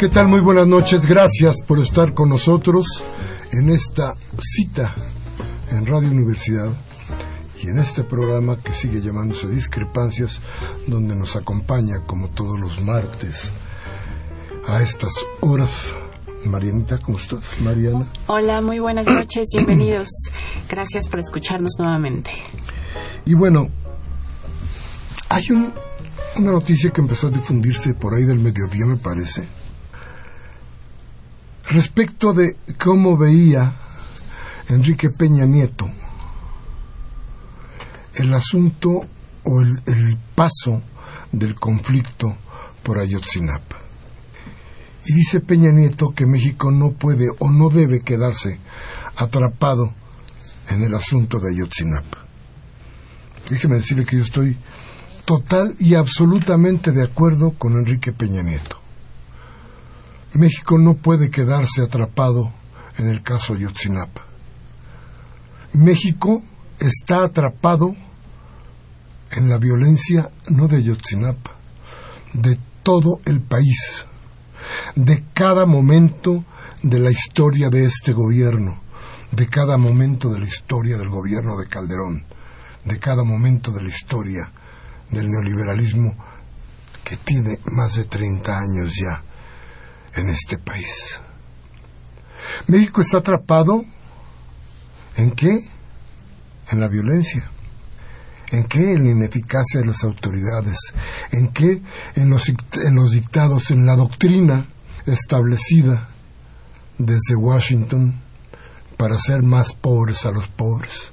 ¿Qué tal? Muy buenas noches. Gracias por estar con nosotros en esta cita en Radio Universidad y en este programa que sigue llamándose Discrepancias, donde nos acompaña, como todos los martes, a estas horas. Marianita, ¿cómo estás, Mariana? Hola, muy buenas noches, bienvenidos. Gracias por escucharnos nuevamente. Y bueno, hay una noticia que empezó a difundirse por ahí del mediodía, me parece respecto de cómo veía Enrique Peña Nieto el asunto o el, paso del conflicto por Ayotzinapa. Y dice Peña Nieto que México no puede o no debe quedarse atrapado en el asunto de Ayotzinapa. Déjeme decirle que yo estoy total y absolutamente de acuerdo con Enrique Peña Nieto. México no puede quedarse atrapado en el caso Yotzinapa. México está atrapado en la violencia no de Yotzinapa, de todo el país, de cada momento de la historia de este gobierno, de cada momento de la historia del gobierno de Calderón, de cada momento de la historia del neoliberalismo que tiene más de 30 años ya en este país. México está atrapado en qué? En la violencia. ¿En qué? En la ineficacia de las autoridades. ¿En qué? En los, en los dictados, en la doctrina establecida desde Washington para hacer más pobres a los pobres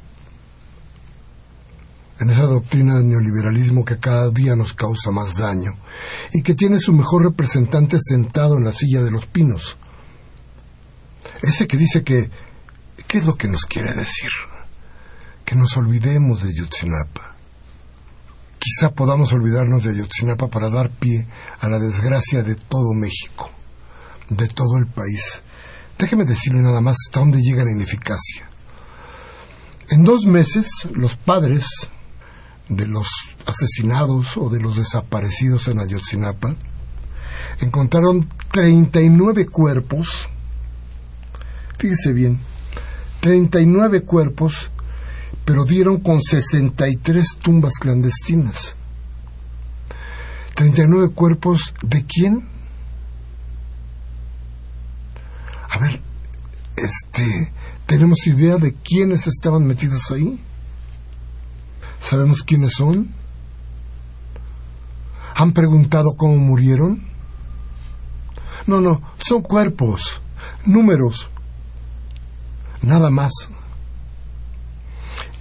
en esa doctrina del neoliberalismo que cada día nos causa más daño y que tiene su mejor representante sentado en la silla de los pinos. Ese que dice que, ¿qué es lo que nos quiere decir? Que nos olvidemos de Yotzinapa. Quizá podamos olvidarnos de Yotzinapa para dar pie a la desgracia de todo México, de todo el país. Déjeme decirle nada más hasta dónde llega la ineficacia. En dos meses, los padres de los asesinados o de los desaparecidos en Ayotzinapa, encontraron 39 cuerpos, fíjese bien, 39 cuerpos, pero dieron con 63 tumbas clandestinas. 39 cuerpos de quién? A ver, este, ¿tenemos idea de quiénes estaban metidos ahí? ¿Sabemos quiénes son? ¿Han preguntado cómo murieron? No, no, son cuerpos, números, nada más.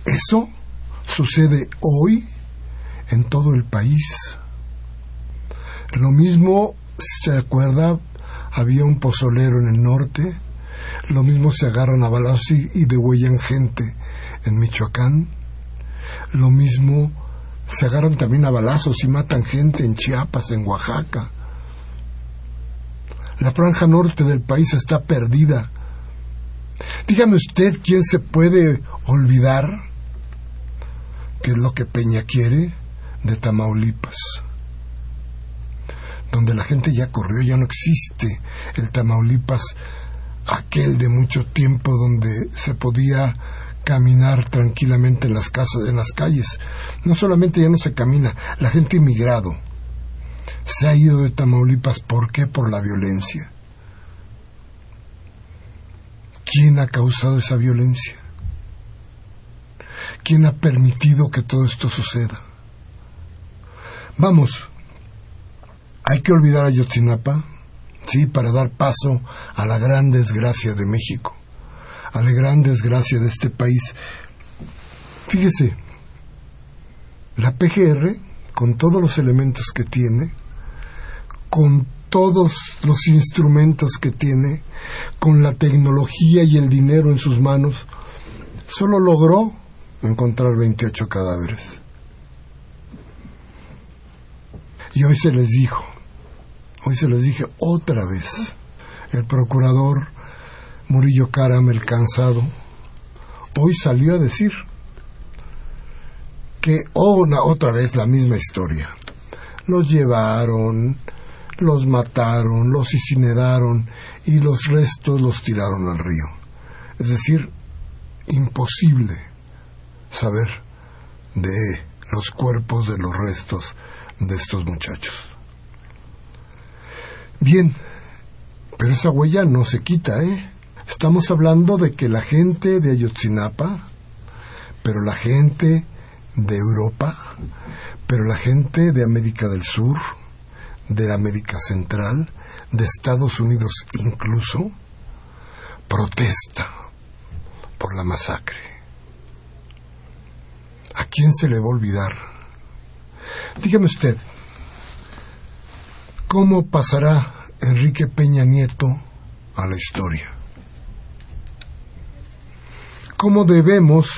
Eso sucede hoy en todo el país. Lo mismo, si se acuerda, había un pozolero en el norte, lo mismo se agarran a balazos y, y degüellan gente en Michoacán. Lo mismo se agarran también a balazos y matan gente en Chiapas, en Oaxaca. La franja norte del país está perdida. Dígame usted quién se puede olvidar, que es lo que Peña quiere, de Tamaulipas. donde la gente ya corrió, ya no existe el Tamaulipas, aquel de mucho tiempo donde se podía caminar tranquilamente en las casas, en las calles. No solamente ya no se camina, la gente inmigrado se ha ido de Tamaulipas, ¿por qué? Por la violencia. ¿Quién ha causado esa violencia? ¿Quién ha permitido que todo esto suceda? Vamos, hay que olvidar a Yotzinapa, sí, para dar paso a la gran desgracia de México, a la gran desgracia de este país. Fíjese, la PGR, con todos los elementos que tiene, con todos los instrumentos que tiene, con la tecnología y el dinero en sus manos, solo logró encontrar 28 cadáveres. Y hoy se les dijo, hoy se les dije otra vez, el procurador Murillo Caram, el cansado, hoy salió a decir que una, otra vez la misma historia. Los llevaron, los mataron, los incineraron y los restos los tiraron al río. Es decir, imposible saber de los cuerpos de los restos de estos muchachos. Bien, pero esa huella no se quita, ¿eh? Estamos hablando de que la gente de Ayotzinapa, pero la gente de Europa, pero la gente de América del Sur, de América Central, de Estados Unidos incluso, protesta por la masacre. ¿A quién se le va a olvidar? Dígame usted, ¿cómo pasará Enrique Peña Nieto a la historia? ¿Cómo debemos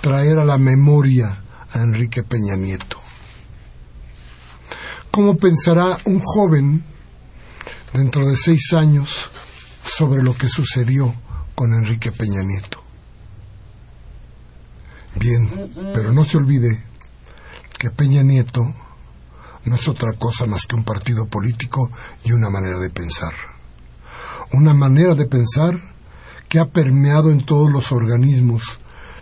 traer a la memoria a Enrique Peña Nieto? ¿Cómo pensará un joven dentro de seis años sobre lo que sucedió con Enrique Peña Nieto? Bien, pero no se olvide que Peña Nieto no es otra cosa más que un partido político y una manera de pensar. Una manera de pensar que ha permeado en todos los organismos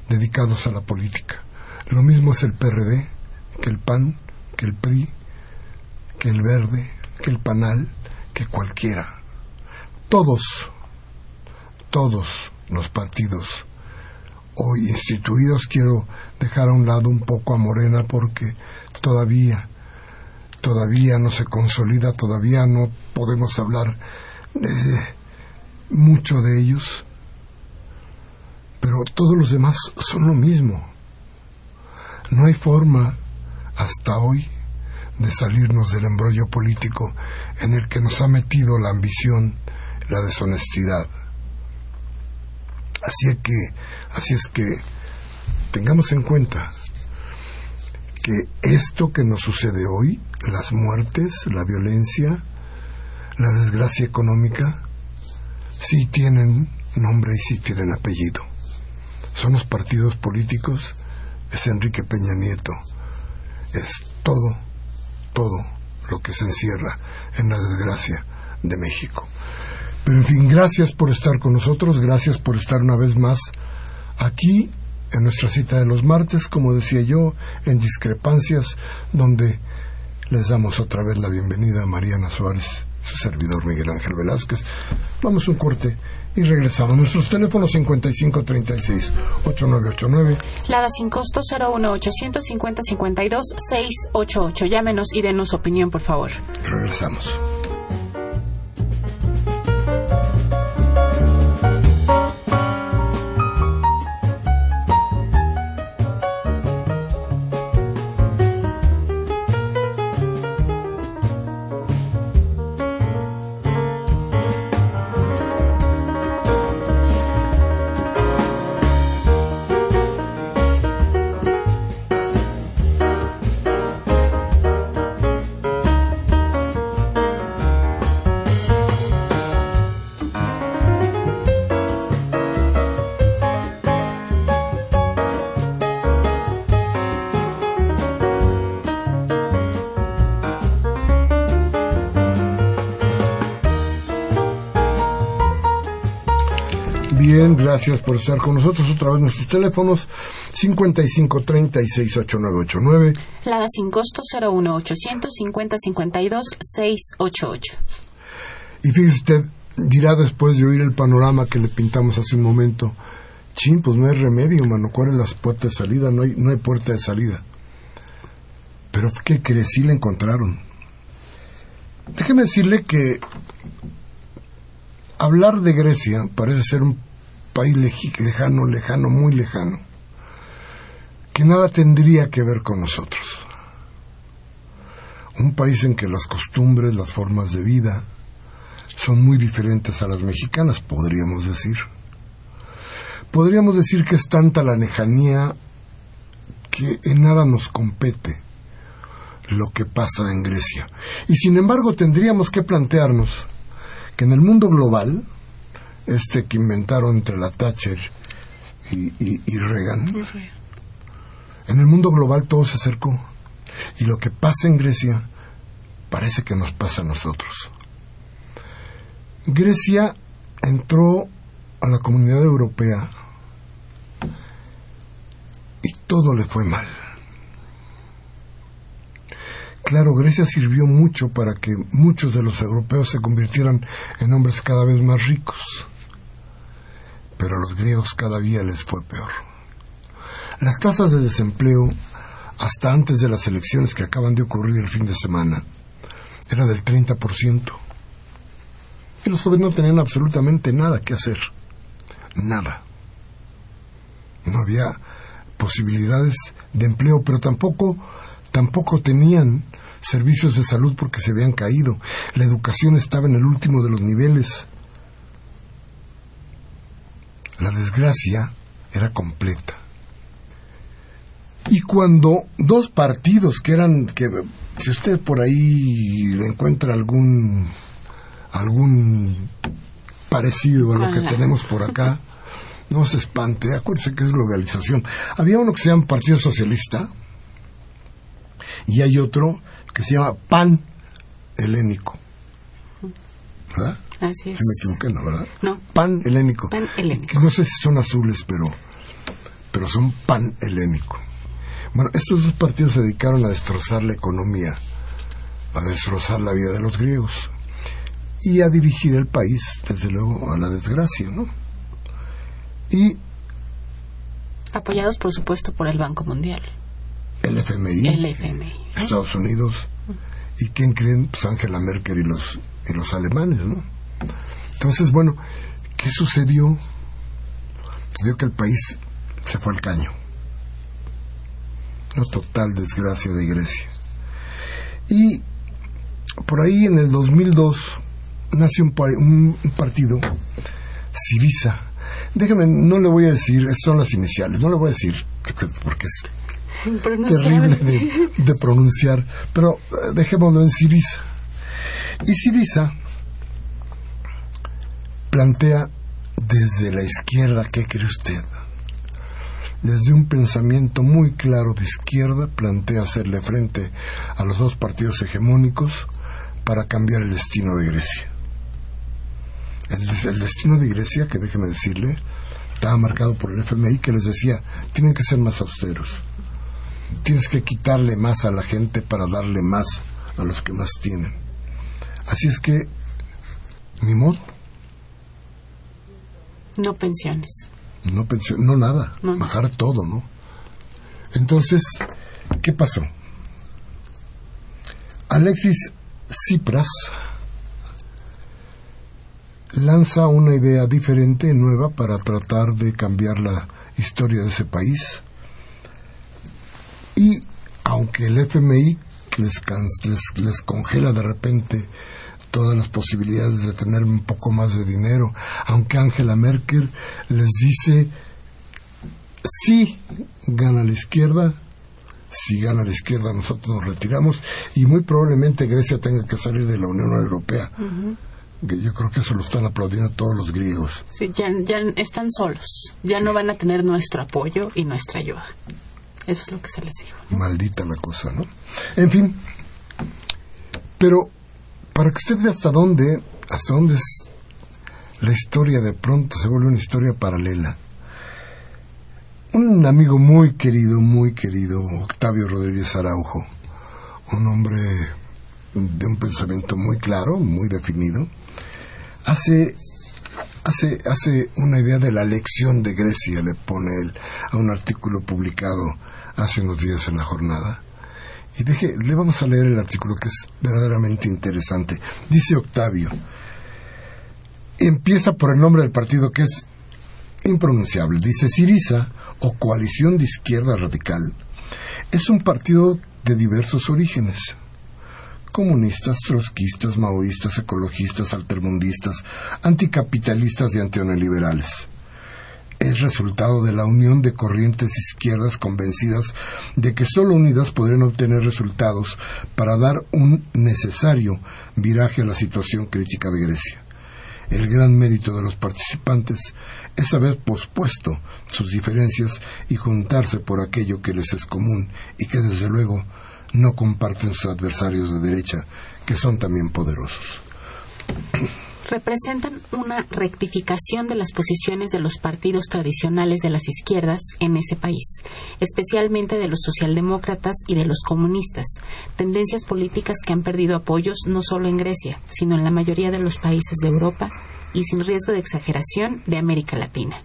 dedicados a la política. Lo mismo es el PRD, que el PAN, que el PRI, que el Verde, que el PANAL, que cualquiera. Todos, todos los partidos hoy instituidos, quiero dejar a un lado un poco a Morena porque todavía, todavía no se consolida, todavía no podemos hablar mucho de ellos, pero todos los demás son lo mismo. No hay forma hasta hoy de salirnos del embrollo político en el que nos ha metido la ambición, la deshonestidad. Así es que, así es que tengamos en cuenta que esto que nos sucede hoy, las muertes, la violencia, la desgracia económica, sí tienen nombre y sí tienen apellido. Son los partidos políticos, es Enrique Peña Nieto, es todo, todo lo que se encierra en la desgracia de México. Pero en fin, gracias por estar con nosotros, gracias por estar una vez más aquí en nuestra cita de los martes, como decía yo, en discrepancias, donde les damos otra vez la bienvenida a Mariana Suárez, su servidor Miguel Ángel Velázquez. Vamos un corte y regresamos. Nuestros teléfonos 5536-8989. Lada sin costo 01850-52-688. Llámenos y denos opinión, por favor. Regresamos. Gracias por estar con nosotros. Otra vez nuestros teléfonos 55368989. La sin costo 01800 5052 688. Y fíjese usted, dirá después de oír el panorama que le pintamos hace un momento, chin, pues no hay remedio, mano, ¿cuál es la puerta de salida? No hay, no hay puerta de salida. Pero ¿qué cree? Sí la encontraron. Déjeme decirle que hablar de Grecia parece ser un país lejano, lejano, muy lejano, que nada tendría que ver con nosotros. Un país en que las costumbres, las formas de vida son muy diferentes a las mexicanas, podríamos decir. Podríamos decir que es tanta la lejanía que en nada nos compete lo que pasa en Grecia. Y sin embargo tendríamos que plantearnos que en el mundo global, este que inventaron entre la Thatcher y, y, Reagan, en el mundo global todo se acercó. Y lo que pasa en Grecia parece que nos pasa a nosotros. Grecia entró a la comunidad europea y todo le fue mal. Claro, Grecia sirvió mucho para que muchos de los europeos se convirtieran en hombres cada vez más ricos, pero a los griegos cada día les fue peor. Las tasas de desempleo, hasta antes de las elecciones que acaban de ocurrir el fin de semana, era del 30%. Y los jóvenes no tenían absolutamente nada que hacer. Nada. No había posibilidades de empleo, pero tampoco tampoco tenían servicios de salud porque se habían caído. La educación estaba en el último de los niveles. La desgracia era completa. Y cuando dos partidos que eran que si usted por ahí encuentra algún algún parecido a lo que tenemos por acá, no se espante, acuérdese que es globalización. Había uno que se llama Partido Socialista, y hay otro que se llama pan helénico. ¿Verdad? Así es. Me equivoqué, ¿no? ¿Verdad? No. Pan helénico. Pan helénico. No sé si son azules, pero, pero son pan helénico. Bueno, estos dos partidos se dedicaron a destrozar la economía, a destrozar la vida de los griegos y a dirigir el país, desde luego, a la desgracia, ¿no? Y. Apoyados, por supuesto, por el Banco Mundial el FMI, el FMI. Estados Unidos. ¿Y quién creen? Pues Angela Merkel y los, y los alemanes, ¿no? Entonces, bueno, ¿qué sucedió? Sucedió que el país se fue al caño. Una total desgracia de Grecia. Y por ahí en el 2002 nace un, un, un partido, Siriza. Déjame, no le voy a decir, son las iniciales, no le voy a decir porque es terrible de, pronunciar, pero eh, dejémoslo en Siriza. Y Siriza plantea desde la izquierda, ¿qué cree usted? Desde un pensamiento muy claro de izquierda, plantea hacerle frente a los dos partidos hegemónicos para cambiar el destino de Grecia. El, destino de Grecia, que déjeme decirle, estaba marcado por el FMI que les decía, tienen que ser más austeros tienes que quitarle más a la gente para darle más a los que más tienen. Así es que, ni modo. No pensiones. No pensiones, no nada. Bajar todo, ¿no? Entonces, ¿qué pasó? Alexis Tsipras lanza una idea diferente, nueva, para tratar de cambiar la historia de ese país y aunque el FMI les, les, congela de repente todas las posibilidades de tener un poco más de dinero, aunque Angela Merkel les dice, si gana la izquierda, si gana la izquierda nosotros nos retiramos y muy probablemente Grecia tenga que salir de la Unión Europea. Yo creo que eso lo están aplaudiendo todos los griegos. Sí, ya, ya están solos, ya no van a tener nuestro apoyo y nuestra ayuda. Eso es lo que se les dijo. Maldita la cosa, ¿no? En fin, pero para que usted vea hasta dónde, hasta dónde es la historia de pronto se vuelve una historia paralela. Un amigo muy querido, muy querido, Octavio Rodríguez Araujo, un hombre de un pensamiento muy claro, muy definido, hace, hace, hace una idea de la lección de Grecia, le pone él a un artículo publicado hace unos días en la jornada. Y deje, le vamos a leer el artículo que es verdaderamente interesante. Dice Octavio, empieza por el nombre del partido que es impronunciable. Dice Siriza, o Coalición de Izquierda Radical, es un partido de diversos orígenes. Comunistas, trotskistas, maoístas, ecologistas, altermundistas, anticapitalistas y antineoliberales es resultado de la unión de corrientes izquierdas convencidas de que sólo unidas podrían obtener resultados para dar un necesario viraje a la situación crítica de Grecia. El gran mérito de los participantes es haber pospuesto sus diferencias y juntarse por aquello que les es común y que desde luego no comparten sus adversarios de derecha, que son también poderosos representan una rectificación de las posiciones de los partidos tradicionales de las izquierdas en ese país, especialmente de los socialdemócratas y de los comunistas, tendencias políticas que han perdido apoyos no solo en Grecia, sino en la mayoría de los países de Europa y sin riesgo de exageración de América Latina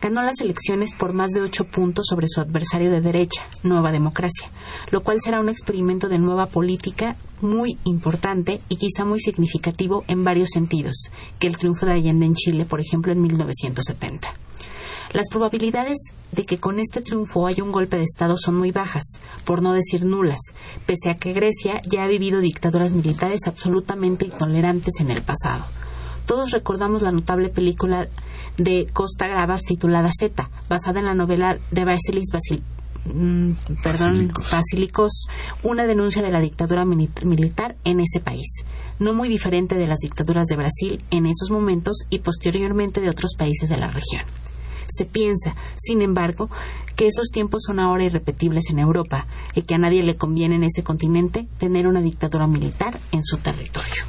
ganó las elecciones por más de ocho puntos sobre su adversario de derecha, Nueva Democracia, lo cual será un experimento de nueva política muy importante y quizá muy significativo en varios sentidos, que el triunfo de Allende en Chile, por ejemplo, en 1970. Las probabilidades de que con este triunfo haya un golpe de Estado son muy bajas, por no decir nulas, pese a que Grecia ya ha vivido dictaduras militares absolutamente intolerantes en el pasado. Todos recordamos la notable película de Costa Gravas titulada Z, basada en la novela de Basilis mm, Basilicos, una denuncia de la dictadura militar en ese país, no muy diferente de las dictaduras de Brasil en esos momentos y posteriormente de otros países de la región. Se piensa, sin embargo, que esos tiempos son ahora irrepetibles en Europa y que a nadie le conviene en ese continente tener una dictadura militar en su territorio.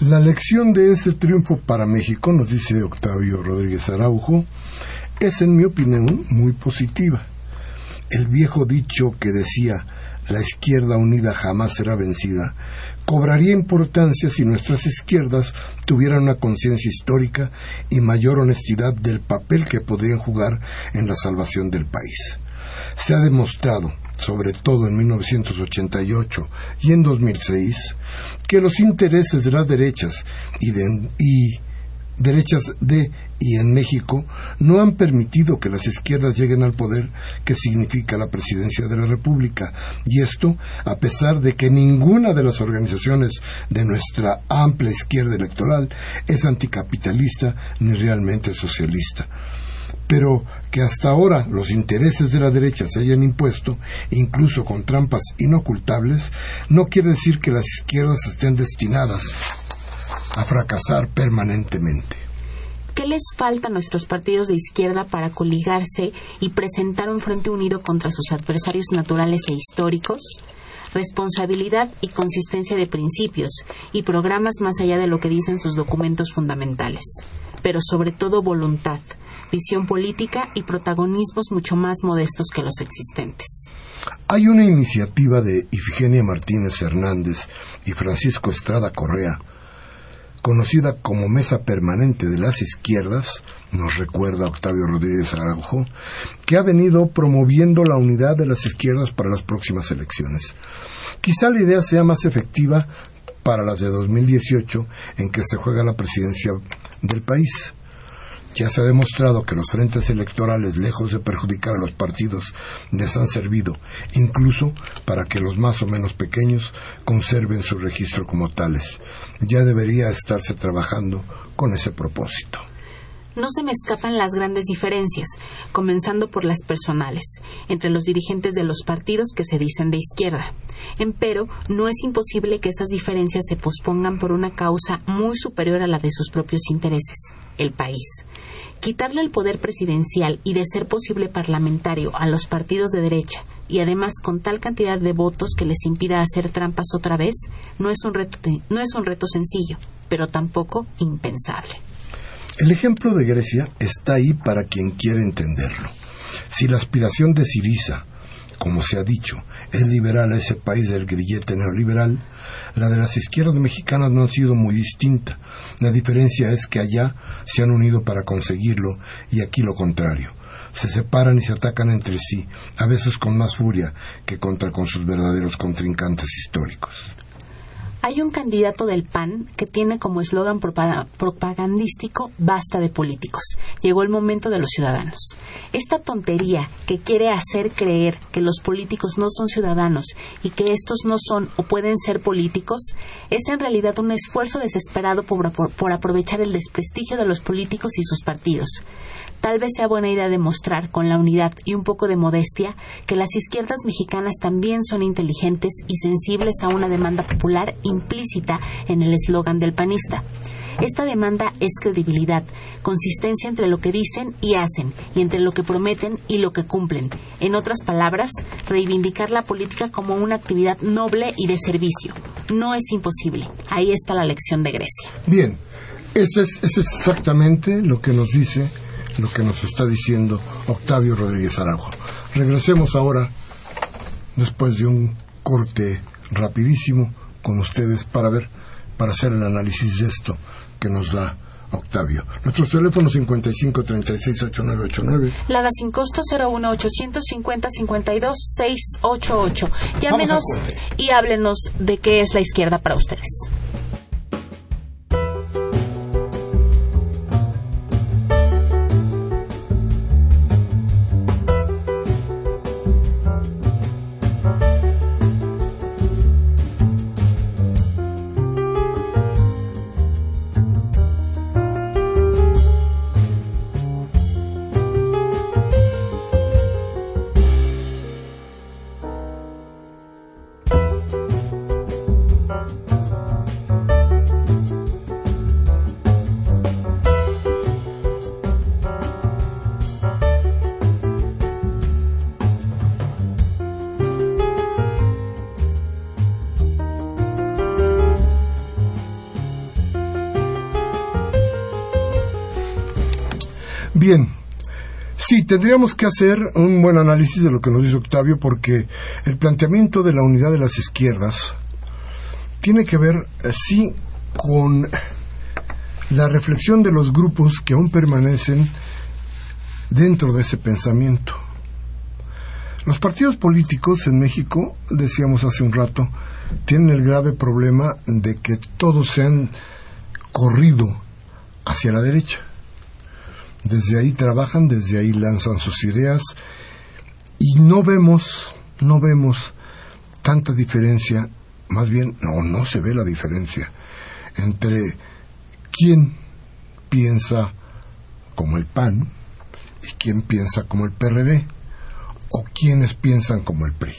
La lección de ese triunfo para México, nos dice Octavio Rodríguez Araujo, es en mi opinión muy positiva. El viejo dicho que decía la izquierda unida jamás será vencida, cobraría importancia si nuestras izquierdas tuvieran una conciencia histórica y mayor honestidad del papel que podrían jugar en la salvación del país. Se ha demostrado sobre todo en 1988 y en 2006, que los intereses de las derechas y, de, y derechas de y en México no han permitido que las izquierdas lleguen al poder que significa la presidencia de la República. Y esto a pesar de que ninguna de las organizaciones de nuestra amplia izquierda electoral es anticapitalista ni realmente socialista pero que hasta ahora los intereses de la derecha se hayan impuesto, incluso con trampas inocultables, no quiere decir que las izquierdas estén destinadas a fracasar permanentemente. ¿Qué les falta a nuestros partidos de izquierda para coligarse y presentar un frente unido contra sus adversarios naturales e históricos? responsabilidad y consistencia de principios y programas más allá de lo que dicen sus documentos fundamentales, pero sobre todo voluntad, visión política y protagonismos mucho más modestos que los existentes. Hay una iniciativa de Ifigenia Martínez Hernández y Francisco Estrada Correa, conocida como Mesa Permanente de las Izquierdas, nos recuerda Octavio Rodríguez Araujo, que ha venido promoviendo la unidad de las izquierdas para las próximas elecciones. Quizá la idea sea más efectiva para las de 2018, en que se juega la presidencia del país. Ya se ha demostrado que los frentes electorales, lejos de perjudicar a los partidos, les han servido, incluso para que los más o menos pequeños conserven su registro como tales. Ya debería estarse trabajando con ese propósito. No se me escapan las grandes diferencias, comenzando por las personales, entre los dirigentes de los partidos que se dicen de izquierda. Empero, no es imposible que esas diferencias se pospongan por una causa muy superior a la de sus propios intereses, el país. Quitarle el poder presidencial y, de ser posible, parlamentario a los partidos de derecha, y además con tal cantidad de votos que les impida hacer trampas otra vez, no es un reto, no es un reto sencillo, pero tampoco impensable. El ejemplo de Grecia está ahí para quien quiere entenderlo. Si la aspiración de Siriza, como se ha dicho, es liberal a ese país del grillete neoliberal, la de las izquierdas mexicanas no ha sido muy distinta. La diferencia es que allá se han unido para conseguirlo y aquí lo contrario. Se separan y se atacan entre sí, a veces con más furia que contra con sus verdaderos contrincantes históricos. Hay un candidato del PAN que tiene como eslogan propagandístico basta de políticos. Llegó el momento de los ciudadanos. Esta tontería que quiere hacer creer que los políticos no son ciudadanos y que estos no son o pueden ser políticos es en realidad un esfuerzo desesperado por, por aprovechar el desprestigio de los políticos y sus partidos. Tal vez sea buena idea demostrar, con la unidad y un poco de modestia, que las izquierdas mexicanas también son inteligentes y sensibles a una demanda popular implícita en el eslogan del panista. Esta demanda es credibilidad, consistencia entre lo que dicen y hacen, y entre lo que prometen y lo que cumplen. En otras palabras, reivindicar la política como una actividad noble y de servicio. No es imposible. Ahí está la lección de Grecia. Bien, eso es, exactamente lo que nos dice lo que nos está diciendo Octavio Rodríguez Araujo. Regresemos ahora, después de un corte rapidísimo, con ustedes para ver, para hacer el análisis de esto que nos da Octavio. Nuestros teléfonos 55 36 8989. La da sin costo 01 850 52 688. Llámenos y háblenos de qué es la izquierda para ustedes. Tendríamos que hacer un buen análisis de lo que nos dice Octavio porque el planteamiento de la unidad de las izquierdas tiene que ver, eh, sí, con la reflexión de los grupos que aún permanecen dentro de ese pensamiento. Los partidos políticos en México, decíamos hace un rato, tienen el grave problema de que todos se han corrido hacia la derecha. Desde ahí trabajan, desde ahí lanzan sus ideas y no vemos, no vemos tanta diferencia, más bien, no, no se ve la diferencia entre quién piensa como el PAN y quién piensa como el PRD o quienes piensan como el PRI.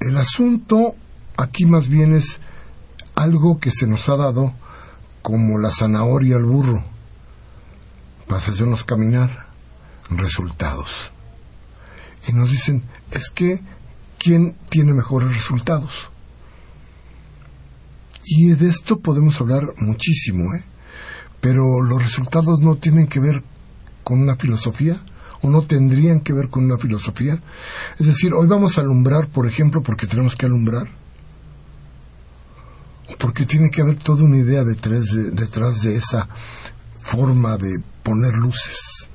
El asunto aquí más bien es algo que se nos ha dado como la zanahoria al burro para hacernos caminar resultados. Y nos dicen, es que, ¿quién tiene mejores resultados? Y de esto podemos hablar muchísimo, ¿eh? Pero los resultados no tienen que ver con una filosofía, o no tendrían que ver con una filosofía. Es decir, hoy vamos a alumbrar, por ejemplo, porque tenemos que alumbrar, o porque tiene que haber toda una idea detrás de, detrás de esa forma de poner luces.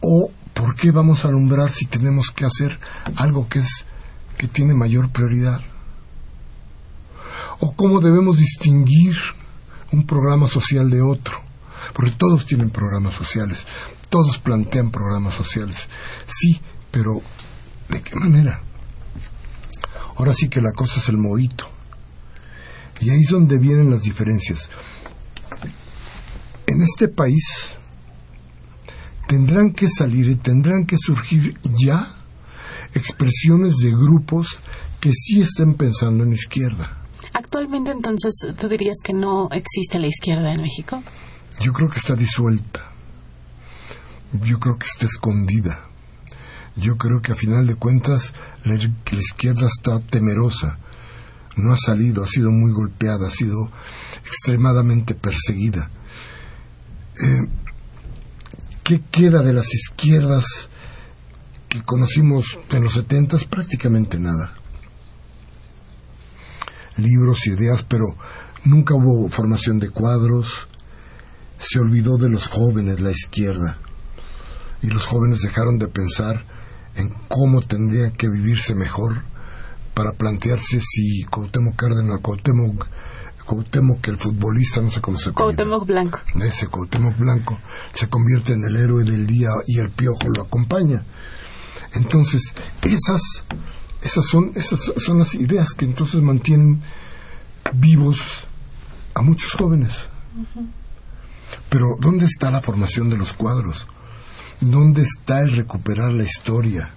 O por qué vamos a alumbrar si tenemos que hacer algo que es que tiene mayor prioridad. O cómo debemos distinguir un programa social de otro. Porque todos tienen programas sociales, todos plantean programas sociales. Sí, pero ¿de qué manera? Ahora sí que la cosa es el modito. Y ahí es donde vienen las diferencias en este país tendrán que salir y tendrán que surgir ya expresiones de grupos que sí estén pensando en izquierda. Actualmente entonces tú dirías que no existe la izquierda en México? Yo creo que está disuelta. Yo creo que está escondida. Yo creo que a final de cuentas la, la izquierda está temerosa. No ha salido, ha sido muy golpeada, ha sido extremadamente perseguida Eh, ¿Qué queda de las izquierdas que conocimos en los setentas? Prácticamente nada. Libros, ideas, pero nunca hubo formación de cuadros. Se olvidó de los jóvenes la izquierda. Y los jóvenes dejaron de pensar en cómo tendría que vivirse mejor para plantearse si Cuauhtémoc Cárdenas, Cuauhtémoc, Cuauhtémoc el futbolista, no sé cómo se Cuauhtémoc Blanco. Ese Cuauhtémoc Blanco se convierte en el héroe del día y el piojo lo acompaña. Entonces, esas, esas, son, esas son las ideas que entonces mantienen vivos a muchos jóvenes. Pero, ¿dónde está la formación de los cuadros? ¿Dónde está el recuperar la historia?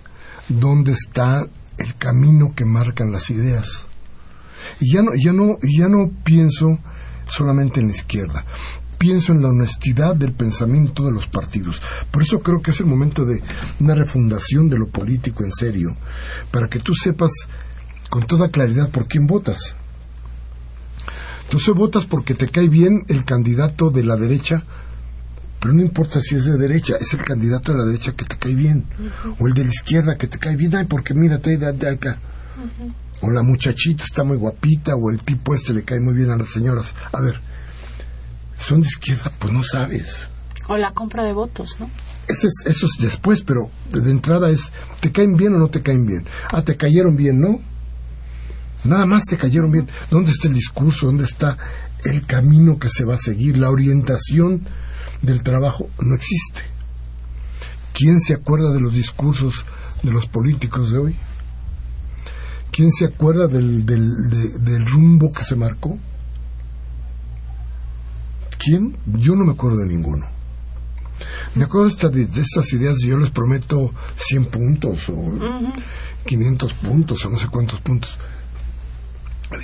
¿Dónde está el camino que marcan las ideas? Y ya no, ya no, ya no pienso solamente en la izquierda, pienso en la honestidad del pensamiento de los partidos. Por eso creo que es el momento de una refundación de lo político en serio, para que tú sepas con toda claridad por quién votas. Entonces votas porque te cae bien el candidato de la derecha, pero no importa si es de derecha, es el candidato de la derecha que te cae bien, o el de la izquierda que te cae bien, ay, porque mírate de acá. O la muchachita está muy guapita, o el tipo este le cae muy bien a las señoras. A ver, son de izquierda, pues no sabes. O la compra de votos, ¿no? Eso es, eso es después, pero de entrada es, ¿te caen bien o no te caen bien? Ah, te cayeron bien, ¿no? Nada más te cayeron bien. ¿Dónde está el discurso? ¿Dónde está el camino que se va a seguir? La orientación del trabajo no existe. ¿Quién se acuerda de los discursos de los políticos de hoy? ¿Quién se acuerda del, del rumbo que se marcó? ¿Quién? Yo no me acuerdo de ninguno. Me acuerdo de, estas ideas y yo les prometo 100 puntos o 500 puntos o no sé cuántos puntos.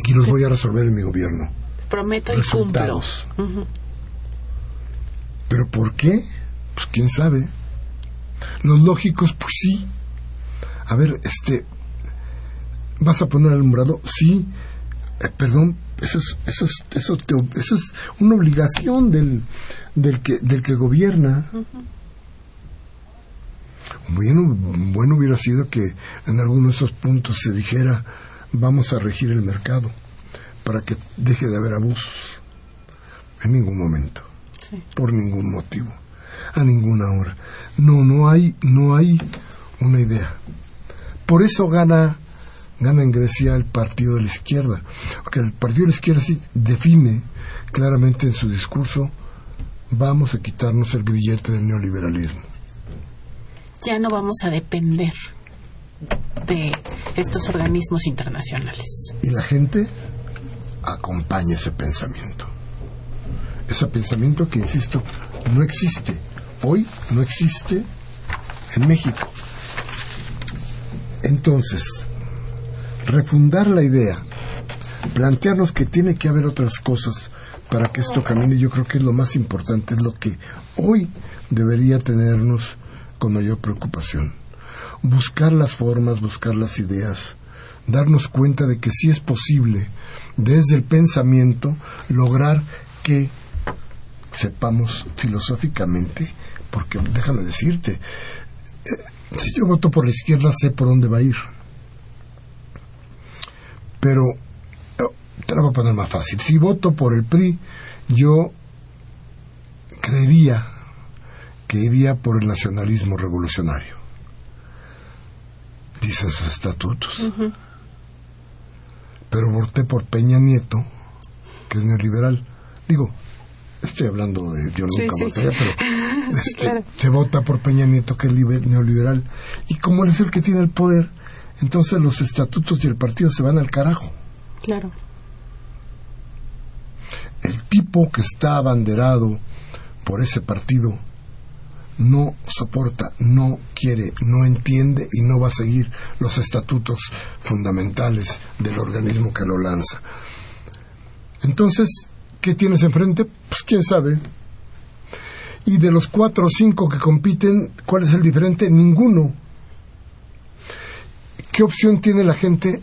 Y los voy a resolver en mi gobierno. Prometo y cumplo. ¿Pero por qué? Pues quién sabe. Los lógicos, pues sí. A ver, este, ¿vas a poner alumbrado? Sí. Eh, perdón, eso es, eso es, eso, eso es una obligación del, del, que, del que gobierna. Bueno, bueno hubiera sido que en alguno de esos puntos se dijera vamos a regir el mercado para que deje de haber abusos. En ningún momento. Por ningún motivo. A ninguna hora. No, no hay, no hay una idea. Por eso gana gana en Grecia el partido de la izquierda. Porque el partido de la izquierda sí define claramente en su discurso, vamos a quitarnos el grillete del neoliberalismo. Ya no vamos a depender de estos organismos internacionales. Y la gente acompaña ese pensamiento. Ese pensamiento que, insisto, no existe. Hoy no existe en México. Entonces, refundar la idea, plantearnos que tiene que haber otras cosas para que esto camine, yo creo que es lo más importante, es lo que hoy debería tenernos con mayor preocupación. Buscar las formas, buscar las ideas, darnos cuenta de que sí es posible, desde el pensamiento, lograr que sepamos filosóficamente, porque déjame decirte, eh, si yo voto por la izquierda sé por dónde va a ir pero oh, te la voy a poner más fácil. Si voto por el PRI, yo creería que iría por el nacionalismo revolucionario. Dicen sus estatutos. Pero voté por Peña Nieto, que es neoliberal. Digo, estoy hablando de yo nunca voté, pero este, se vota por Peña Nieto, que es neoliberal. Y como es el que tiene el poder, entonces los estatutos y el partido se van al carajo. Claro. El tipo que está abanderado por ese partido no soporta, no quiere, no entiende y no va a seguir los estatutos fundamentales del organismo que lo lanza. Entonces, ¿qué tienes enfrente? Pues quién sabe. Y de los cuatro o cinco que compiten, ¿cuál es el diferente? Ninguno. ¿Qué opción tiene la gente?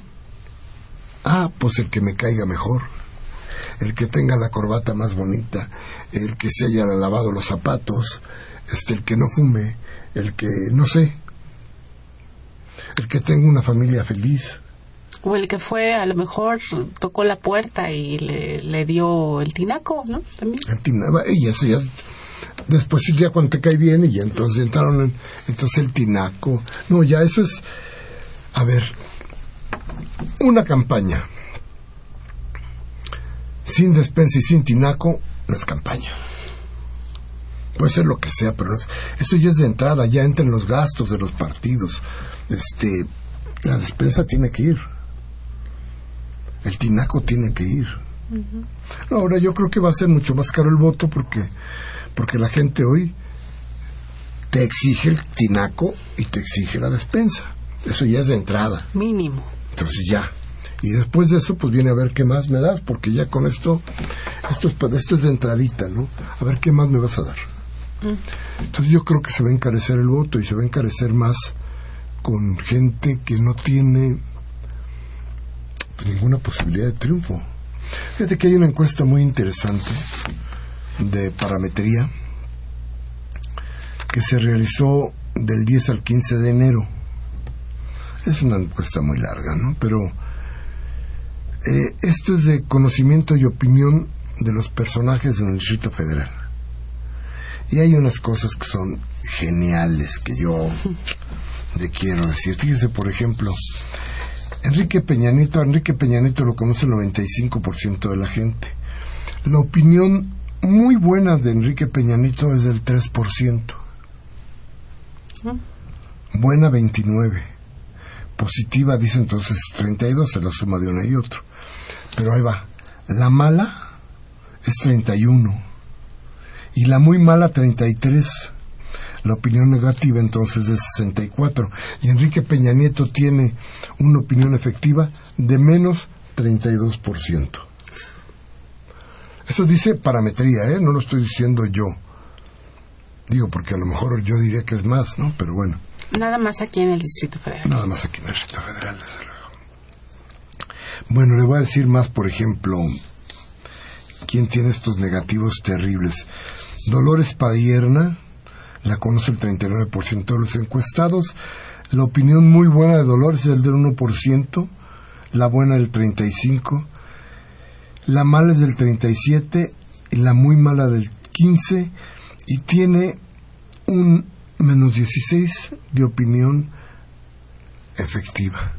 Ah, pues el que me caiga mejor. el que tenga la corbata más bonita, el que se haya lavado los zapatos, este, el que no fume, el que, no sé, el que tenga una familia feliz. O el que fue, a lo mejor, tocó la puerta y le, dio el tinaco, ¿no? También. El tinaco, ya, después ya cuando te cae bien y ya entonces entraron, entonces el tinaco. No, ya eso es, a ver, una campaña sin despensa y sin tinaco no es campaña. Puede ser lo que sea, pero eso ya es de entrada, ya entran los gastos de los partidos. Este, la despensa tiene que ir. El tinaco tiene que ir. Ahora yo creo que va a ser mucho más caro el voto porque porque la gente hoy te exige el tinaco y te exige la despensa. Eso ya es de entrada. Mínimo. Entonces ya. Y después de eso, pues viene a ver qué más me das, porque ya con esto, esto es, esto es de entradita, ¿no? A ver qué más me vas a dar. Mm. Entonces yo creo que se va a encarecer el voto y se va a encarecer más con gente que no tiene pues, ninguna posibilidad de triunfo. Fíjate que hay una encuesta muy interesante de parametría que se realizó del 10 al 15 de enero. Es una encuesta muy larga, ¿no? Pero eh, esto es de conocimiento y opinión de los personajes del Distrito Federal. Y hay unas cosas que son geniales que yo le quiero decir. Fíjese, por ejemplo, Enrique Peñanito, Enrique Peñanito lo conoce el 95% de la gente. La opinión muy buena de Enrique Peñanito es del 3%. Buena 29. Positiva dice entonces 32, se la suma de uno y otro. Pero ahí va. La mala es 31. Y la muy mala 33. La opinión negativa entonces es 64. Y Enrique Peña Nieto tiene una opinión efectiva de menos 32%. Eso dice parametría, ¿eh? No lo estoy diciendo yo. Digo, porque a lo mejor yo diría que es más, ¿no? Pero bueno. Nada más aquí en el Distrito Federal. Nada más aquí en el Distrito Federal, desde luego. Bueno, le voy a decir más, por ejemplo, quién tiene estos negativos terribles. Dolores Padierna, la conoce el 39% de los encuestados. La opinión muy buena de Dolores es el del 1%, la buena del 35%, la mala es del 37% y la muy mala del 15% y tiene un menos 16 de opinión efectiva.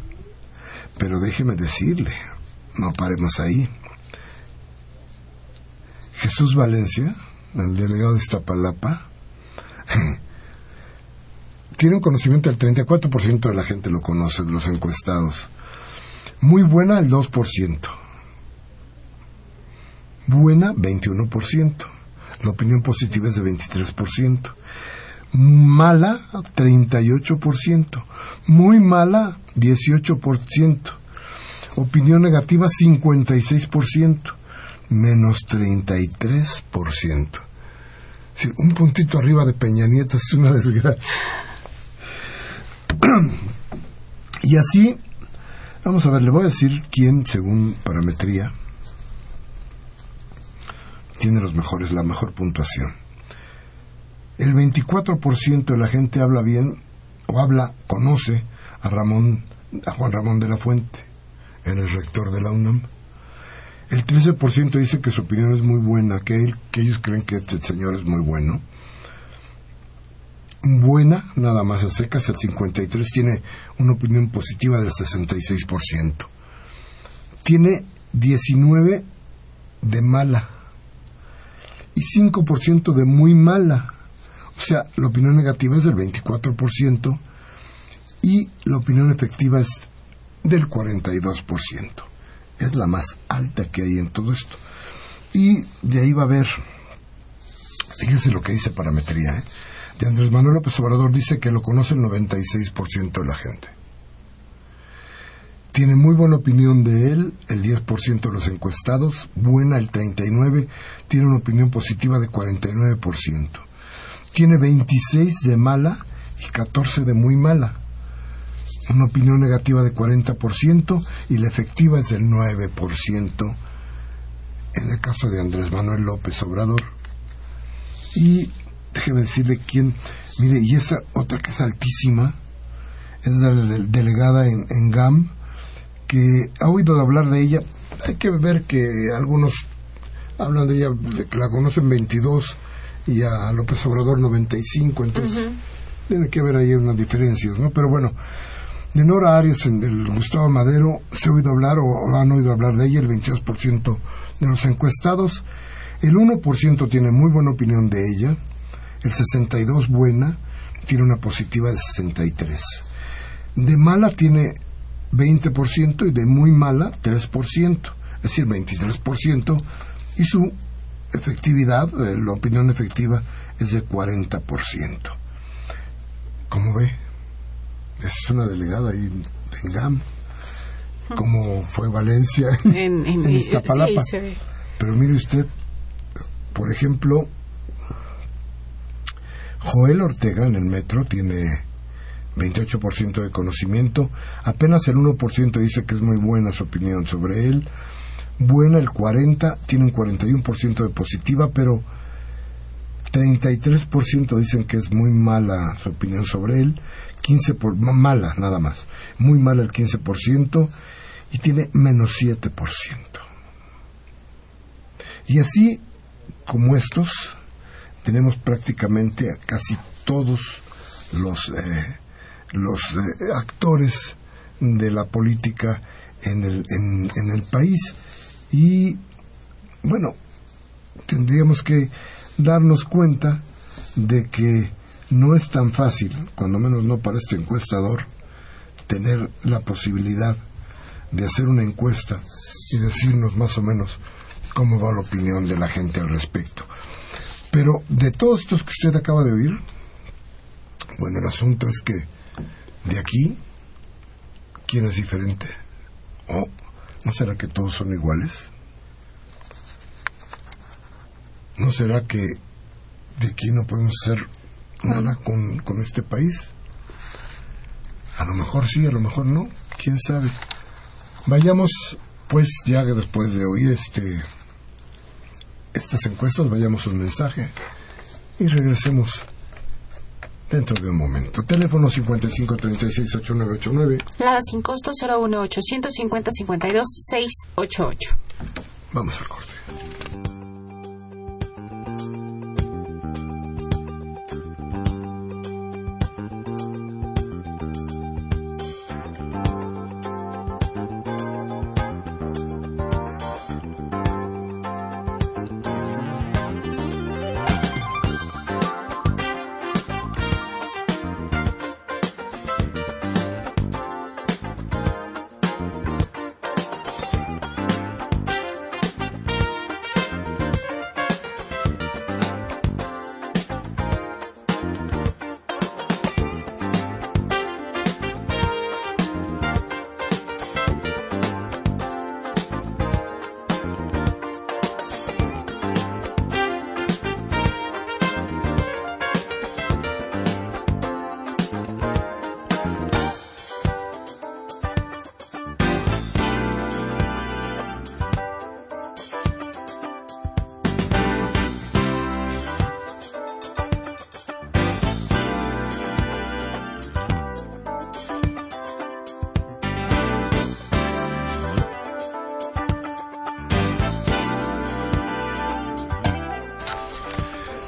Pero déjeme decirle, no paremos ahí. Jesús Valencia, el delegado de Iztapalapa, tiene un conocimiento del 34% de la gente lo conoce, de los encuestados. Muy buena el 2%. Buena 21%. La opinión positiva es de 23%. Mala 38%. Muy mala 18%. Opinión negativa 56%. Menos 33% un puntito arriba de Peña Nieto es una desgracia. y así, vamos a ver, le voy a decir quién, según parametría, tiene los mejores, la mejor puntuación. El 24% de la gente habla bien o habla, conoce a Ramón, a Juan Ramón de la Fuente, en el rector de la UNAM. El 13% dice que su opinión es muy buena, que, que ellos creen que este señor es muy bueno. Buena, nada más a secas, el 53% tiene una opinión positiva del 66%. Tiene 19% de mala y 5% de muy mala. O sea, la opinión negativa es del 24% y la opinión efectiva es del 42% es la más alta que hay en todo esto. Y de ahí va a haber, fíjense lo que dice parametría, ¿eh? de Andrés Manuel López Obrador dice que lo conoce el 96% de la gente. Tiene muy buena opinión de él el 10% de los encuestados, buena el 39%, tiene una opinión positiva de 49%. Tiene 26 de mala y 14 de muy mala una opinión negativa de 40% y la efectiva es del 9%. en el caso de Andrés Manuel López Obrador. Y déjeme decirle quién, mire, y esa otra que es altísima, es la delegada en, en GAM, que ha oído hablar de ella. Hay que ver que algunos hablan de ella, que la conocen 22 y a López Obrador 95, entonces tiene que haber ahí unas diferencias, ¿no? Pero bueno, de Nora Arias, en el Gustavo Madero, se ha oído hablar o, han oído hablar de ella el 22% de los encuestados, el 1% tiene muy buena opinión de ella, el 62% buena, tiene una positiva de 63%. De mala tiene 20% y de muy mala 3%, es decir, 23%, y su efectividad, eh, la opinión efectiva, es de 40%. ¿Cómo ve? Es una delegada ahí en GAM, como fue Valencia en, en, Iztapalapa. Pero mire usted, por ejemplo, Joel Ortega en el metro tiene 28% de conocimiento, apenas el 1% dice que es muy buena su opinión sobre él, buena el 40, tiene un 41% de positiva, pero 33% dicen que es muy mala su opinión sobre él, 15 por, mala nada más, muy mala el 15% y tiene menos 7%. Y así como estos, tenemos prácticamente a casi todos los, eh, los eh, actores de la política en el, en, en el país. Y bueno, tendríamos que darnos cuenta de que no es tan fácil, cuando menos no para este encuestador, tener la posibilidad de hacer una encuesta y decirnos más o menos cómo va la opinión de la gente al respecto. Pero de todos estos que usted acaba de oír, bueno, el asunto es que de aquí, ¿quién es diferente? ¿O ¿No será que todos son iguales? ¿No será que de aquí no podemos hacer nada con, con este país? A lo mejor sí, a lo mejor no, quién sabe. Vayamos, pues, ya después de oír este estas encuestas, vayamos un mensaje y regresemos dentro de un momento. Teléfono 5536-8989. Nada sin costo 01850-52-688. Vamos al corte.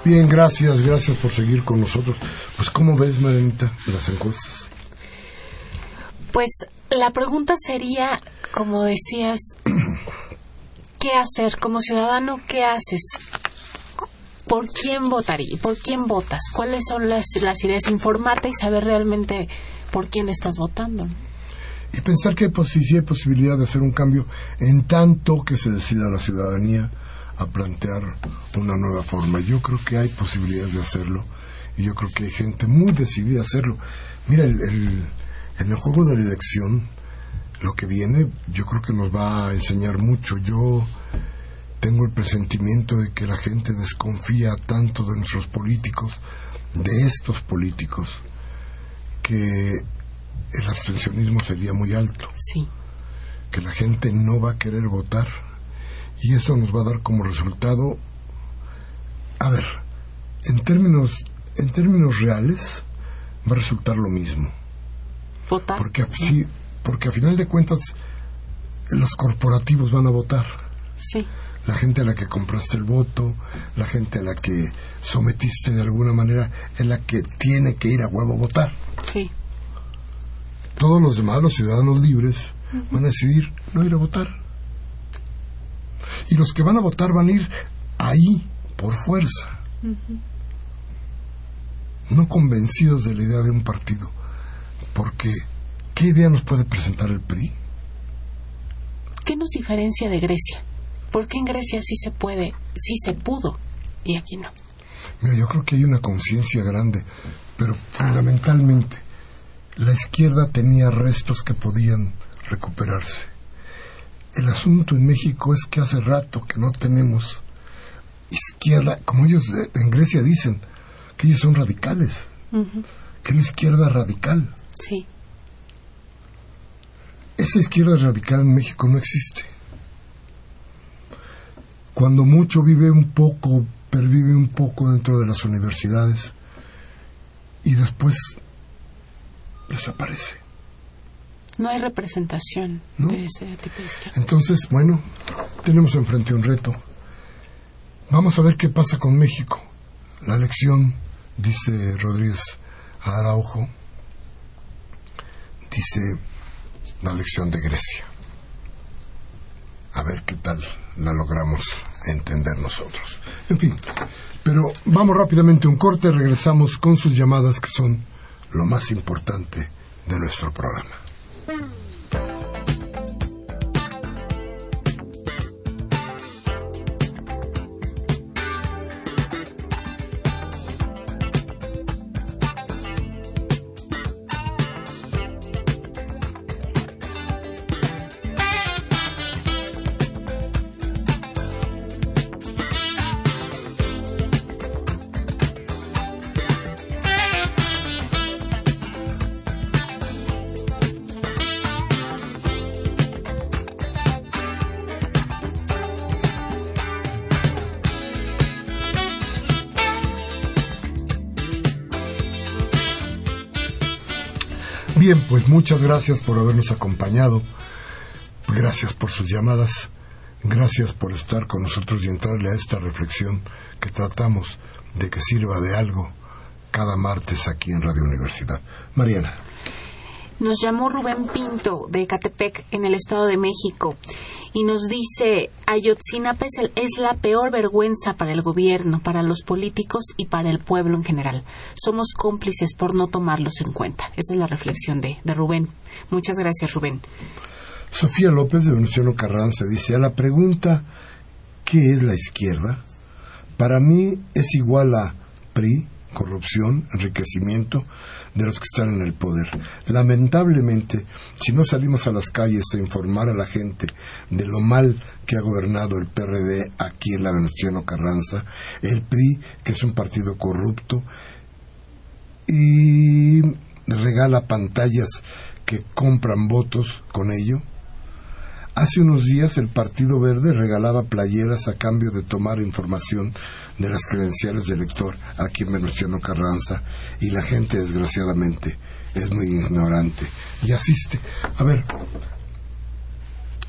Bien, gracias, gracias por seguir con nosotros. Pues, ¿cómo ves, Marenita, las encuestas? Pues la pregunta sería, como decías, ¿qué hacer como ciudadano? ¿Qué haces? ¿Por quién votaría? ¿Por quién votas? ¿Cuáles son las, las ideas? Informarte y saber realmente por quién estás votando. Y pensar que pues, sí hay posibilidad de hacer un cambio en tanto que se decida la ciudadanía a plantear una nueva forma. Yo creo que hay posibilidades de hacerlo y yo creo que hay gente muy decidida a hacerlo. Mira, el, en el juego de la elección, lo que viene, yo creo que nos va a enseñar mucho. Yo tengo el presentimiento de que la gente desconfía tanto de nuestros políticos, de estos políticos, que el abstencionismo sería muy alto. Sí. Que la gente no va a querer votar y eso nos va a dar como resultado, a ver, en términos, en términos reales, va a resultar lo mismo. Votar. Porque, sí, porque a final de cuentas los corporativos van a votar. Sí. La gente a la que compraste el voto, la gente a la que sometiste de alguna manera, es la que tiene que ir a huevo a votar. Sí. Todos los demás, los ciudadanos libres, van a decidir no ir a votar. Y los que van a votar van a ir ahí, por fuerza. No convencidos de la idea de un partido. Porque, ¿qué idea nos puede presentar el PRI? ¿Qué nos diferencia de Grecia? ¿Por qué en Grecia sí se puede, sí se pudo y aquí no? Mira, yo creo que hay una conciencia grande, pero fundamentalmente la izquierda tenía restos que podían recuperarse. El asunto en México es que hace rato que no tenemos izquierda, como ellos en Grecia dicen, que ellos son radicales, que es la izquierda radical. Sí. Esa izquierda radical en México no existe. Cuando mucho vive un poco, pervive un poco dentro de las universidades y después desaparece. No hay representación ¿No? de ese tipo de izquierda. Entonces, bueno, tenemos enfrente un reto. Vamos a ver qué pasa con México. La elección, dice Rodríguez Araujo, dice la elección de Grecia. A ver qué tal la logramos entender nosotros. En fin, pero vamos rápidamente a un corte, regresamos con sus llamadas que son lo más importante de nuestro programa. Bye. Pues muchas gracias por habernos acompañado. Gracias por sus llamadas. Gracias por estar con nosotros y entrarle a esta reflexión que tratamos de que sirva de algo cada martes aquí en Radio Universidad. Mariana. Nos llamó Rubén Pinto de Ecatepec, en el Estado de México, y nos dice, Ayotzinapa es, es la peor vergüenza para el gobierno, para los políticos y para el pueblo en general. Somos cómplices por no tomarlos en cuenta. Esa es la reflexión de, de Rubén. Muchas gracias, Rubén. Sofía López de Venustiano Carranza dice, a la pregunta ¿qué es la izquierda? Para mí es igual a PRI, corrupción, enriquecimiento de los que están en el poder. Lamentablemente, si no salimos a las calles a informar a la gente de lo mal que ha gobernado el PRD aquí en la Venustiano Carranza, el PRI, que es un partido corrupto, y regala pantallas que compran votos con ello, Hace unos días el Partido Verde regalaba playeras a cambio de tomar información de las credenciales del elector aquí en Venustiano Carranza y la gente desgraciadamente es muy ignorante y asiste. A ver,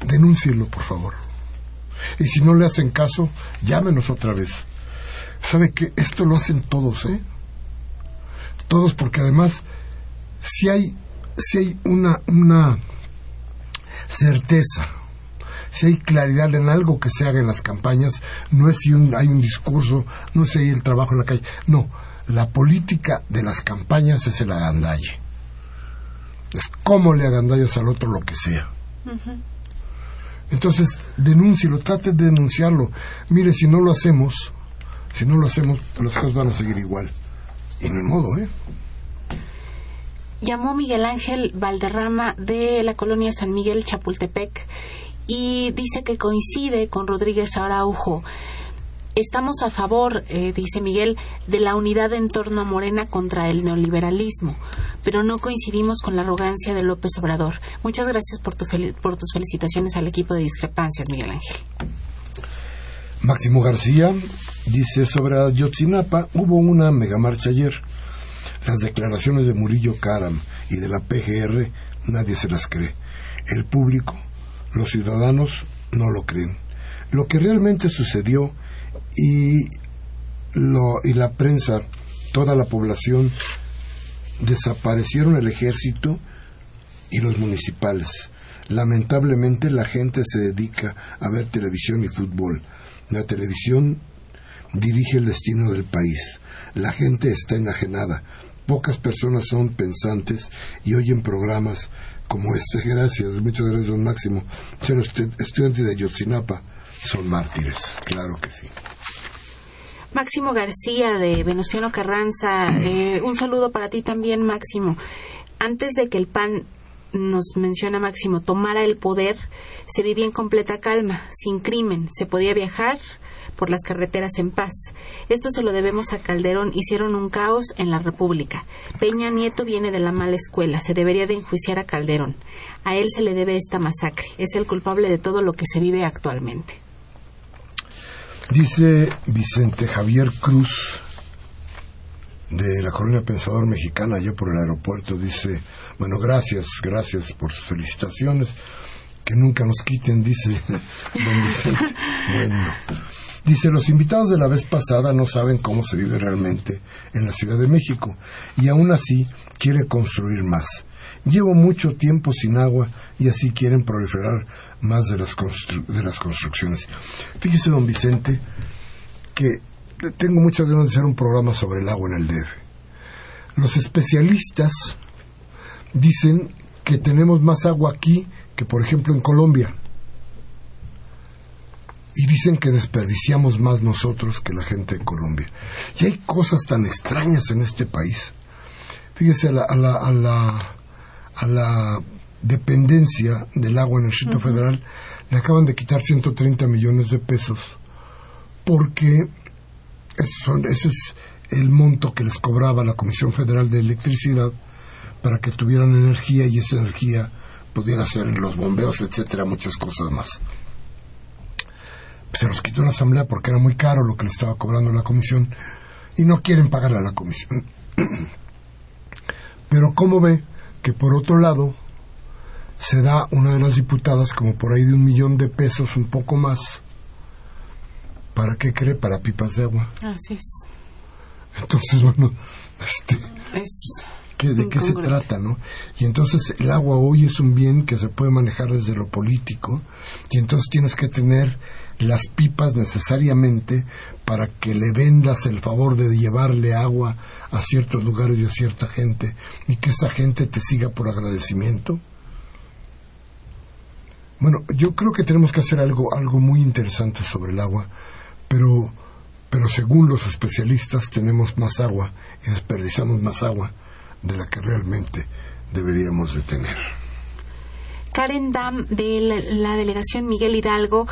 denúncielo por favor. Y si no le hacen caso, llámenos otra vez. ¿Sabe que esto lo hacen todos, eh? Todos porque además si hay si hay una una certeza, si hay claridad en algo que se haga en las campañas, no es si un- hay un discurso, no es si hay el trabajo en la calle, no, la política de las campañas es el agandalle. Es cómo le agandallas al otro lo que sea. Entonces, denúncielo, trate de denunciarlo. Mire, si no lo hacemos, si no lo hacemos, las cosas van a seguir igual. Y no hay modo, ¿eh? Llamó Miguel Ángel Valderrama de la colonia San Miguel Chapultepec y dice que coincide con Rodríguez Araujo. Estamos a favor, eh, dice Miguel, de la unidad en torno a Morena contra el neoliberalismo, pero no coincidimos con la arrogancia de López Obrador. Muchas gracias por, tu por tus felicitaciones al equipo de discrepancias, Miguel Ángel. Máximo García dice sobre Ayotzinapa hubo una megamarcha ayer. Las declaraciones de Murillo Karam y de la PGR nadie se las cree. El público, los ciudadanos no lo creen. Lo que realmente sucedió y, lo, y la prensa, toda la población, desaparecieron el ejército y los municipales. Lamentablemente la gente se dedica a ver televisión y fútbol. La televisión dirige el destino del país. La gente está enajenada. Pocas personas son pensantes y oyen programas como este. Gracias, muchas gracias, don Máximo. Ser estudiantes de Ayotzinapa son mártires, claro que sí. Máximo García de Venustiano Carranza, eh, un saludo para ti también, Máximo. Antes de que el PAN nos menciona Máximo, tomara el poder, se vivía en completa calma, sin crimen, se podía viajar por las carreteras en paz. Esto se lo debemos a Calderón, hicieron un caos en la República. Peña Nieto viene de la mala escuela, se debería de enjuiciar a Calderón. A él se le debe esta masacre, es el culpable de todo lo que se vive actualmente. Dice Vicente Javier Cruz, de la colonia Pensador Mexicana, yo por el aeropuerto, dice, bueno, gracias, gracias por sus felicitaciones, que nunca nos quiten, dice don Vicente. Bueno, dice, los invitados de la vez pasada no saben cómo se vive realmente en la Ciudad de México y aún así quiere construir más. Llevo mucho tiempo sin agua y así quieren proliferar más de las, de las construcciones. Fíjese, don Vicente, que tengo muchas ganas de hacer un programa sobre el agua en el DF. Los especialistas dicen que tenemos más agua aquí que, por ejemplo, en Colombia. Y dicen que desperdiciamos más nosotros que la gente de Colombia. Y hay cosas tan extrañas en este país. Fíjese a la, a la, a la, a la dependencia del agua en el Distrito Federal le acaban de quitar 130 millones de pesos porque ese es el monto que les cobraba la Comisión Federal de Electricidad para que tuvieran energía y esa energía pudiera hacer los bombeos, etcétera, muchas cosas más. Se los quitó la Asamblea porque era muy caro lo que le estaba cobrando la Comisión y no quieren pagar a la Comisión. Pero ¿cómo ve que por otro lado se da una de las diputadas como por ahí de un millón de pesos, un poco más, ¿Para qué cree? Para pipas de agua. Así es. Entonces, bueno, este, ¿de qué se trata, no? Y entonces el agua hoy es un bien que se puede manejar desde lo político y entonces tienes que tener las pipas necesariamente para que le vendas el favor de llevarle agua a ciertos lugares y a cierta gente y que esa gente te siga por agradecimiento. Bueno, yo creo que tenemos que hacer algo, algo muy interesante sobre el agua pero, pero según los especialistas tenemos más agua y desperdiciamos más agua de la que realmente deberíamos de tener. Karen Dam de la, delegación Miguel Hidalgo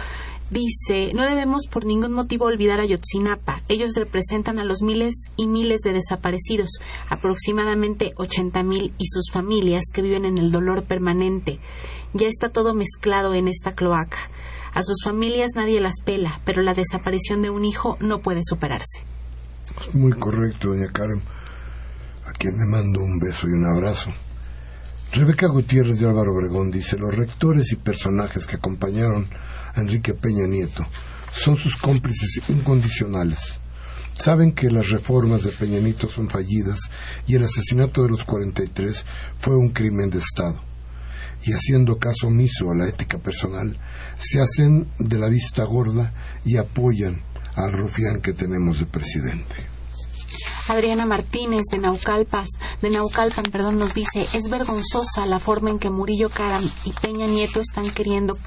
dice, no debemos por ningún motivo olvidar a Yotzinapa. Ellos representan a los miles y miles de desaparecidos, aproximadamente 80 mil y sus familias que viven en el dolor permanente. Ya está todo mezclado en esta cloaca. A sus familias nadie las pela, pero la desaparición de un hijo no puede superarse. Muy correcto, doña Karen, a quien le mando un beso y un abrazo. Rebeca Gutiérrez de Álvaro Obregón dice, los rectores y personajes que acompañaron Enrique Peña Nieto son sus cómplices incondicionales. Saben que las reformas de Peña Nieto son fallidas y el asesinato de los 43 fue un crimen de Estado y haciendo caso omiso a la ética personal, se hacen de la vista gorda y apoyan al rufián que tenemos de presidente. Adriana Martínez de Naucalpas, de Naucalpan, perdón, nos dice, es vergonzosa la forma en que Murillo Karam y Peña Nieto están queriendo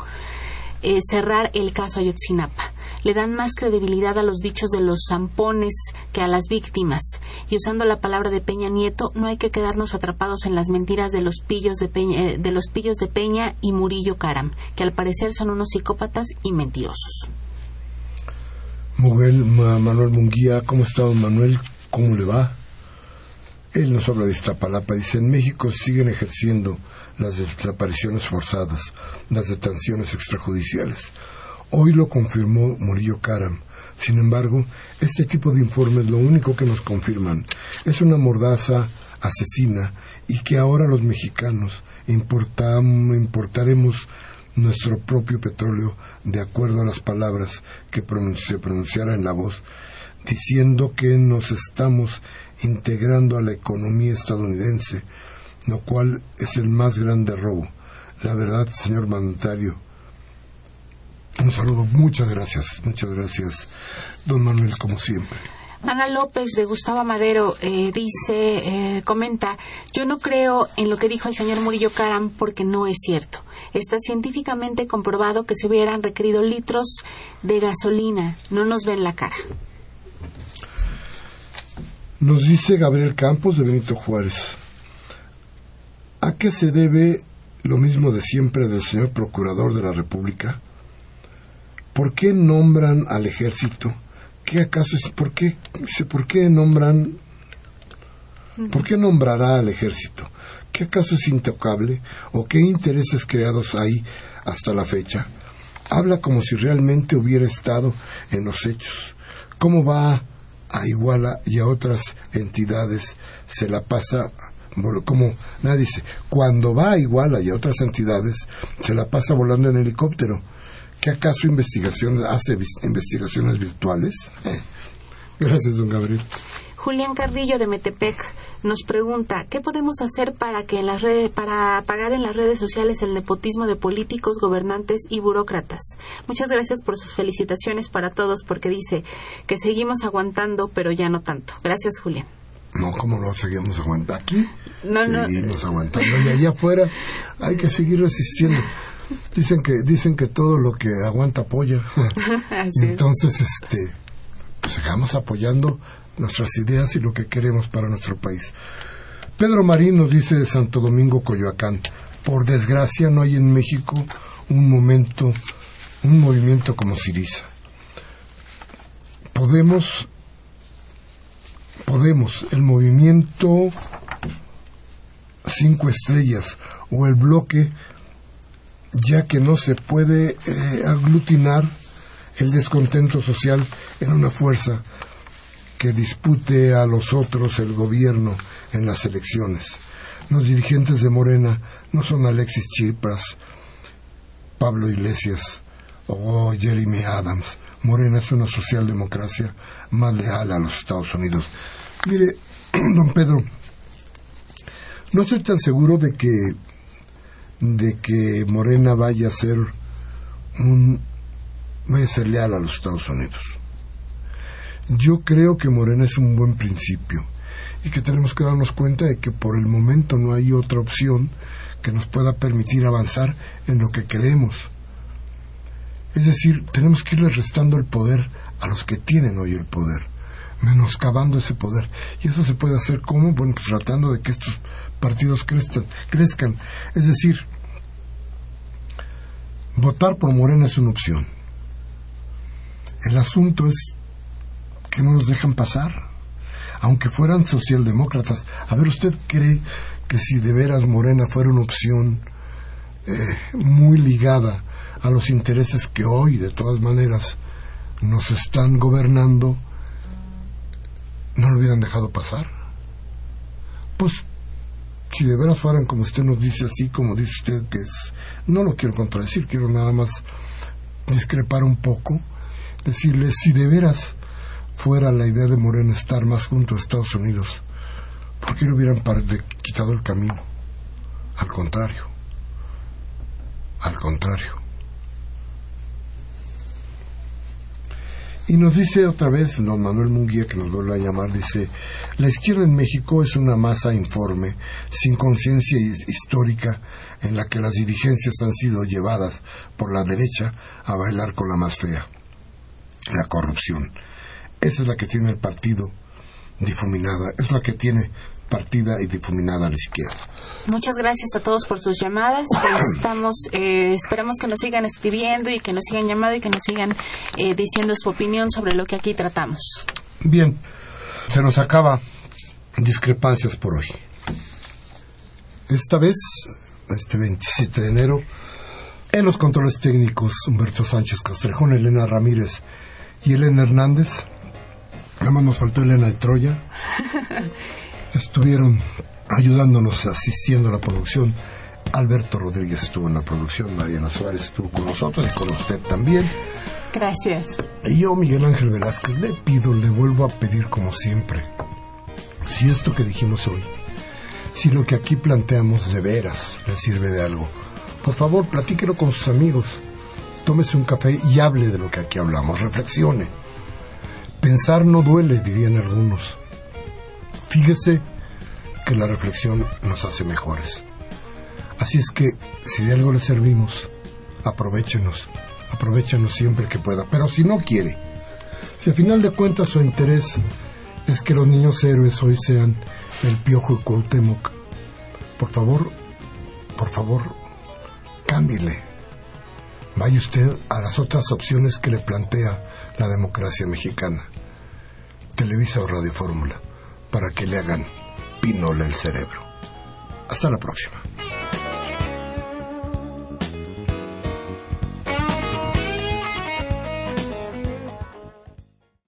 eh, cerrar el caso Ayotzinapa le dan más credibilidad a los dichos de los zampones que a las víctimas. Y usando la palabra de Peña Nieto, no hay que quedarnos atrapados en las mentiras de los pillos de Peña, eh, de, los pillos de Peña y Murillo Caram, que al parecer son unos psicópatas y mentirosos. Manuel Munguía, ¿cómo está don Manuel? ¿Cómo le va? Él nos habla de Iztapalapa. Dice, en México siguen ejerciendo las desapariciones forzadas, las detenciones extrajudiciales Hoy lo confirmó Murillo Karam. Sin embargo, este tipo de informes lo único que nos confirman es una mordaza asesina y que ahora los mexicanos importaremos nuestro propio petróleo de acuerdo a las palabras que se pronunciara en la voz, diciendo que nos estamos integrando a la economía estadounidense, lo cual es el más grande robo. La verdad, señor mandatario, un saludo, muchas gracias, muchas gracias, don Manuel, como siempre. Ana López de Gustavo Madero eh, dice, eh, comenta, yo no creo en lo que dijo el señor Murillo Caram porque no es cierto. Está científicamente comprobado que se hubieran requerido litros de gasolina. No nos ven la cara. Nos dice Gabriel Campos de Benito Juárez. ¿A qué se debe lo mismo de siempre del señor Procurador de la República? ¿Por qué nombran al ejército? ¿Qué acaso es, por qué, por qué nombran, por qué nombrará al ejército? ¿Qué acaso es intocable? ¿O qué intereses creados hay hasta la fecha? Habla como si realmente hubiera estado en los hechos. ¿Cómo va a Iguala y a otras entidades? Se la pasa como nadie dice, cuando va a Iguala y otras entidades, se la pasa volando en helicóptero ¿Qué acaso investigación, hace investigaciones virtuales? Gracias, don Gabriel. Julián Carrillo de Metepec nos pregunta qué podemos hacer para que en las redes para pagar en las redes sociales el nepotismo de políticos, gobernantes y burócratas. Muchas gracias por sus felicitaciones para todos porque dice que seguimos aguantando pero ya no tanto. Gracias Julián. No, ¿cómo no seguimos aguantando? Aquí no, seguimos aguantando y allá afuera hay que seguir resistiendo. Dicen que dicen que todo lo que aguanta apoya. Entonces, este, pues sigamos apoyando nuestras ideas y lo que queremos para nuestro país. Pedro Marín nos dice de Santo Domingo, Coyoacán, por desgracia no hay en México un momento, un movimiento como Siriza. Podemos, podemos, el movimiento cinco estrellas o el bloque ya que no se puede eh, aglutinar el descontento social en una fuerza que dispute a los otros el gobierno en las elecciones. Los dirigentes de Morena no son Alexis Chipras, Pablo Iglesias o Jeremy Adams. Morena es una socialdemocracia más leal a los Estados Unidos. Mire, don Pedro, no estoy tan seguro de que de que Morena vaya a ser un vaya a ser leal a los Estados Unidos. Yo creo que Morena es un buen principio y que tenemos que darnos cuenta de que por el momento no hay otra opción que nos pueda permitir avanzar en lo que queremos. Es decir, tenemos que irle restando el poder a los que tienen hoy el poder, menoscabando ese poder. Y eso se puede hacer como, bueno, pues tratando de que estos partidos crezcan. Es decir, votar por Morena es una opción. El asunto es que no nos dejan pasar, aunque fueran socialdemócratas. A ver, ¿usted cree que si de veras Morena fuera una opción eh, muy ligada a los intereses que hoy, de todas maneras, nos están gobernando, no lo hubieran dejado pasar? Pues si de veras fueran como usted nos dice, así como dice usted que es, no lo quiero contradecir, quiero nada más discrepar un poco, decirle si de veras fuera la idea de Morena estar más junto a Estados Unidos, ¿por qué no hubieran quitado el camino? Al contrario, al contrario. Y nos dice otra vez don Manuel Munguía, que nos vuelve a llamar, dice, la izquierda en México es una masa informe, sin conciencia histórica, en la que las dirigencias han sido llevadas por la derecha a bailar con la más fea, la corrupción. Esa es la que tiene el partido difuminada, es la que tiene partida y difuminada a la izquierda. Muchas gracias a todos por sus llamadas. Estamos, eh, esperamos que nos sigan escribiendo y que nos sigan llamando y que nos sigan eh, diciendo su opinión sobre lo que aquí tratamos. Bien, se nos acaba discrepancias por hoy. Esta vez, este 27 de enero, En los controles técnicos, Humberto Sánchez Castrejón, Elena Ramírez y Elena Hernández. Nada más nos faltó Elena de Troya. Estuvieron ayudándonos, asistiendo a la producción. Alberto Rodríguez estuvo en la producción, Mariana Suárez estuvo con nosotros y con usted también. Gracias. Y yo, Miguel Ángel Velázquez, le pido, le vuelvo a pedir como siempre, si esto que dijimos hoy, si lo que aquí planteamos de veras le sirve de algo, por favor, platíquelo con sus amigos, tómese un café y hable de lo que aquí hablamos, reflexione. Pensar no duele, dirían algunos. Fíjese que la reflexión nos hace mejores. Así es que, si de algo le servimos, aprovechenos, aprovechenos siempre que pueda. Pero si no quiere, si al final de cuentas su interés es que los niños héroes hoy sean el Piojo y Cuauhtémoc, por favor, por favor, cámbiele. Vaya usted a las otras opciones que le plantea la democracia mexicana, Televisa o Radio Fórmula, para que le hagan pinola el cerebro. Hasta la próxima.